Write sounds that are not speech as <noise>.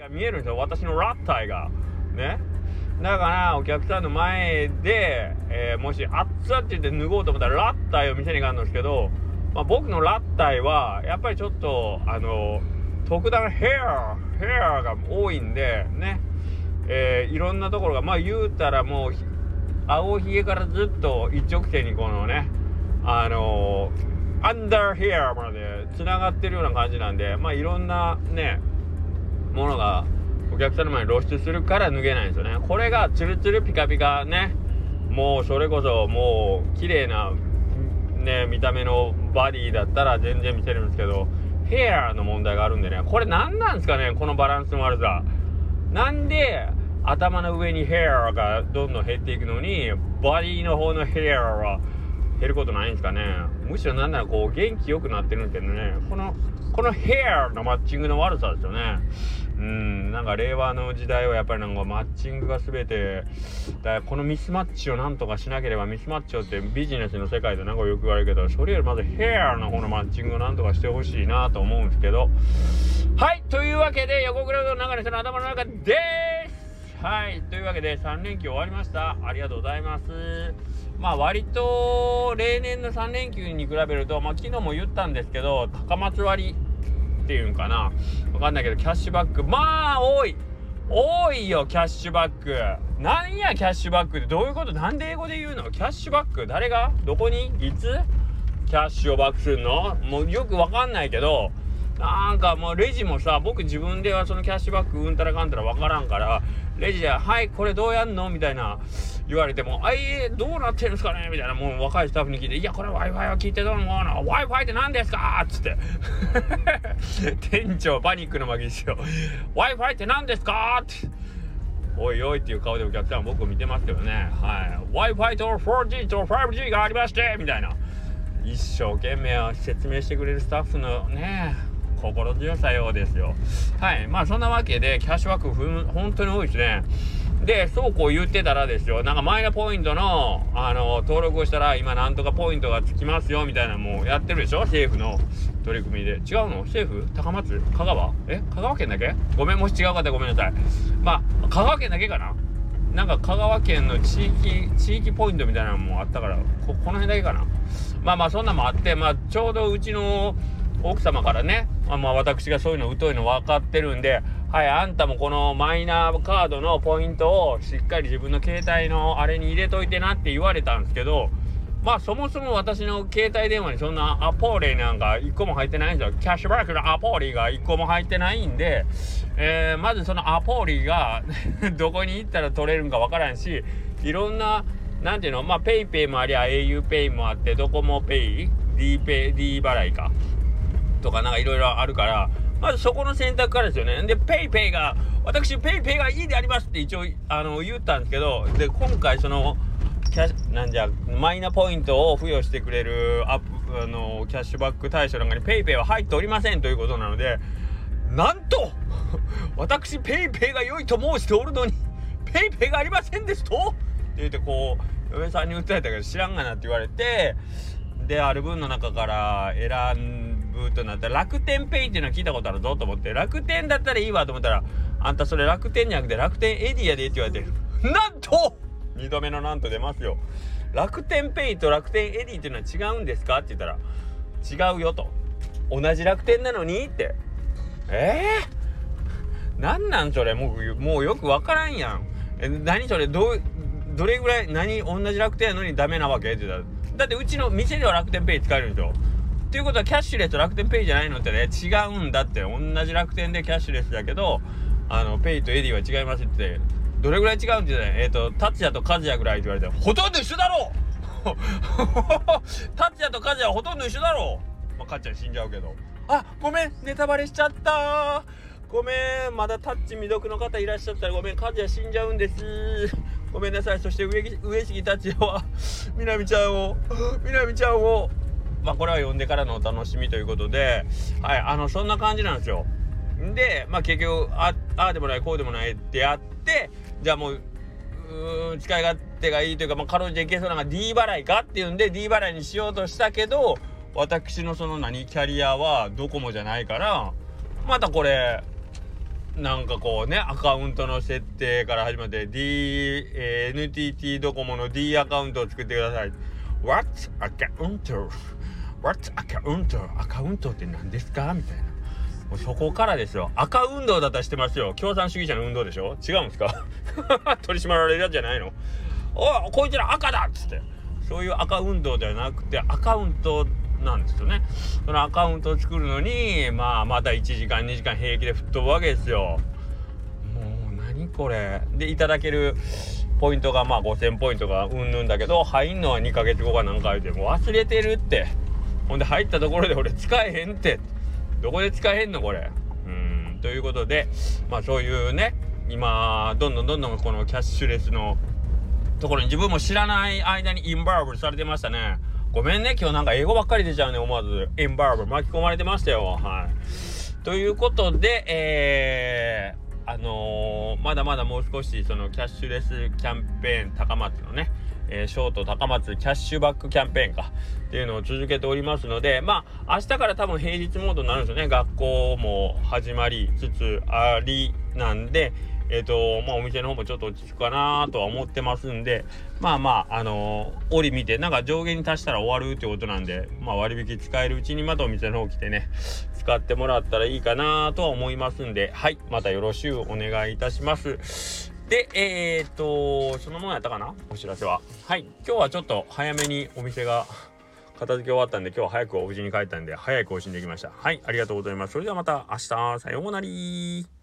が見えるんですよ。私のラッタイが。ね。だからお客さんの前で、えー、もし「あっつ」って言って脱ごうと思ったらラッタイを店に行かんですけど、まあ、僕のラッタイはやっぱりちょっとあの特段ヘアヘアが多いんでね。えー、いろんなところがまあ言うたらもう青ひげからずっと一直線にこのねあのーアンダーヘアまでつながってるような感じなんでまあいろんなねものがお客さんの前に露出するから脱げないんですよね。これがツルツルピカピカねもうそれこそもう綺麗なね見た目のバディだったら全然見せるんですけどヘアの問題があるんでね。これ何なんですかねこのバランスの悪さ。なんで頭の上にヘアがどんどん減っていくのにバディの方のヘアは減ることないんですかね？むしろなんならこう元気よくなってるんですけどね。このこのヘアのマッチングの悪さですよね。うんなんか令和の時代はやっぱりなんかマッチングが全てだこのミスマッチをなんとかしなければミスマッチをってビジネスの世界でなんかよく言われるけどそれよりまずヘアの方のマッチングをなんとかしてほしいなと思うんですけど。はいというわけで横倉の中にその頭の中でーす。はいというわけで3連休終わりました。ありがとうございます。まあ割と例年の3連休に比べると、まあ、昨日も言ったんですけど高松割っていうんかな。わかんないけどキャッシュバック。まあ多い。多いよキャッシュバック。なんやキャッシュバックって。どういうこと？なんで英語で言うの？キャッシュバック？誰が？どこに？いつ？キャッシュをバックするの？もうよくわかんないけどなんかもうレジもさ僕自分ではそのキャッシュバックうんたらかんたらわからんからレジで「はいこれどうやんの?」みたいな言われても「あいえどうなってるんですかね?」みたいなもう若いスタッフに聞いて「いやこれ w i f i は聞いてどうの？w i f i って何ですか?」っつって <laughs> 店長パニックの負けですよ「w i f i って何ですか?」っておいおいっていう顔でお客さん僕見てますけどねはい w i f i と 4G と 5G がありましてみたいな一生懸命説明してくれるスタッフのね心強さようですよ。はい。まあそんなわけでキャッシュバックふ本当に多いですね。でそうこう言ってたらですよ。なんかマイナポイントのあの登録をしたら今なんとかポイントがつきますよみたいなもうやってるでしょ？政府の取り組みで。違うの？政府高松？香川？え？香川県だけ？ごめん。もし違うかったらごめんなさい。まあ香川県だけかな？なんか香川県の地域地域ポイントみたいなのもあったからここの辺だけかな。まあまあそんなもあってまあちょうどうちの奥様からねあまあ私がそういうの疎いの分かってるんではいあんたもこのマイナーカードのポイントをしっかり自分の携帯のあれに入れといてなって言われたんですけどまあそもそも私の携帯電話にそんなアポーリーなんか1個も入ってないんですよ。キャッシュバックのアポーリーが1個も入ってないんで、えー、まずそのアポーリーが <laughs> どこに行ったら取れるんかわからんし、いろんな、なんていうの、まあ PayPay もありゃ auPay もあって、ドコモ Pay、D ペイ、D 払いか。とかなんかいろいろあるから、まずそこの選択からですよね。で、PayPay が、私 PayPay がいいでありますって一応あの言ったんですけど、で、今回その、キャなんじゃマイナポイントを付与してくれるアップあのキャッシュバック対象なんかに PayPay は入っておりませんということなのでなんと私 PayPay が良いと申しておるのに PayPay がありませんですと？って言ってこう嫁さんに訴えたけど知らんがなって言われてである分の中から選んぶとなったら楽天ペイっていうのは聞いたことあるぞと思って。楽天だったらいいわと思ったらあんたそれ楽天じゃなくて楽天エディアでって言われてなんと !2 度目のなんと出ますよ。楽天ペイと楽天 Edy っていうのは違うんですかって言ったら違うよと。同じ楽天なのにって。ええー、なんなんそれ？もうもうよくわからんやん。え何それ？どどれぐらい何同じ楽天やのにダメなわけ？って言ったらだってうちの店では楽天ペイ使えるんですよ。っていうことはキャッシュレスと楽天ペイじゃないのってね違うんだって。同じ楽天でキャッシュレスだけどあのペイとエディは違いますって。どれぐらい違うんってねえっ、ー、と達也と和也ぐらいって言われてほとんど一緒だろ達也 <laughs> と和也はほとんど一緒だろまあかっちゃん死んじゃうけど。あごめんネタバレしちゃった。ごめんまだタッチ未読の方いらっしゃったらごめん和也死んじゃうんです。ごめんなさい。そして上上杉達也はみなみちゃんをみなみちゃんをまあこれは読んでからのお楽しみということではいあのそんな感じなんですよ。でまあ結局ああでもないこうでもないってやってじゃあもうう使い勝手がいいというか、まあ、かろうじていけそうなのが D 払いかっていうんで D 払いにしようとしたけど私のその何キャリアはドコモじゃないからまたこれなんかこうねアカウントの設定から始まって D、えー、NTT ドコモの D アカウントを作ってください。What アカウント What アカウントアカウントって何ですか？みたいな。もうそこからですよ。赤運動だったらしてますよ。共産主義者の運動でしょ？違うんですか？<laughs> 取り締まられるやつじゃないの？おいこいつら赤だっつって。そういう赤運動ではなくてアカウントなんですよね。そのアカウントを作るのにまあまた1時間2時間平気で吹っ飛ぶわけですよ。もう何これ？でいただけるポイントがまあ5000ポイントがうんぬんだけど入んのは2ヶ月後かなんか言うてもう忘れてるってほんで入ったところで俺使えへんってどこで使えへんのこれうんということでまあそういうね今どんどんどんどんこのキャッシュレスのところに自分も知らない間にインバーブルされてましたねごめんね、今日なんか英語ばっかり出ちゃうね、思わず。エンバーブル巻き込まれてましたよ。はい。ということで、えー、あのー、まだまだもう少し、そのキャッシュレスキャンペーン高松のね、えー、ショート高松キャッシュバックキャンペーンかっていうのを続けておりますので、まあ、明日から多分平日モードになるんですよね。学校も始まりつつありなんで、えっ、ー、と、まあ、お店の方もちょっと落ち着くかなとは思ってますんで、まあまあ、あのー、折見て、なんか上限に達したら終わるってことなんで、まあ、割引使えるうちにまたお店の方来てね、使ってもらったらいいかなとは思いますんで、はい、またよろしゅうお願いいたします。で、えっ、ー、と、そのものやったかなお知らせは。はい、今日はちょっと早めにお店が、片付け終わったんで今日は早くお家に帰ったんで早い更新できました。はい、ありがとうございます。それではまた明日、さようなら。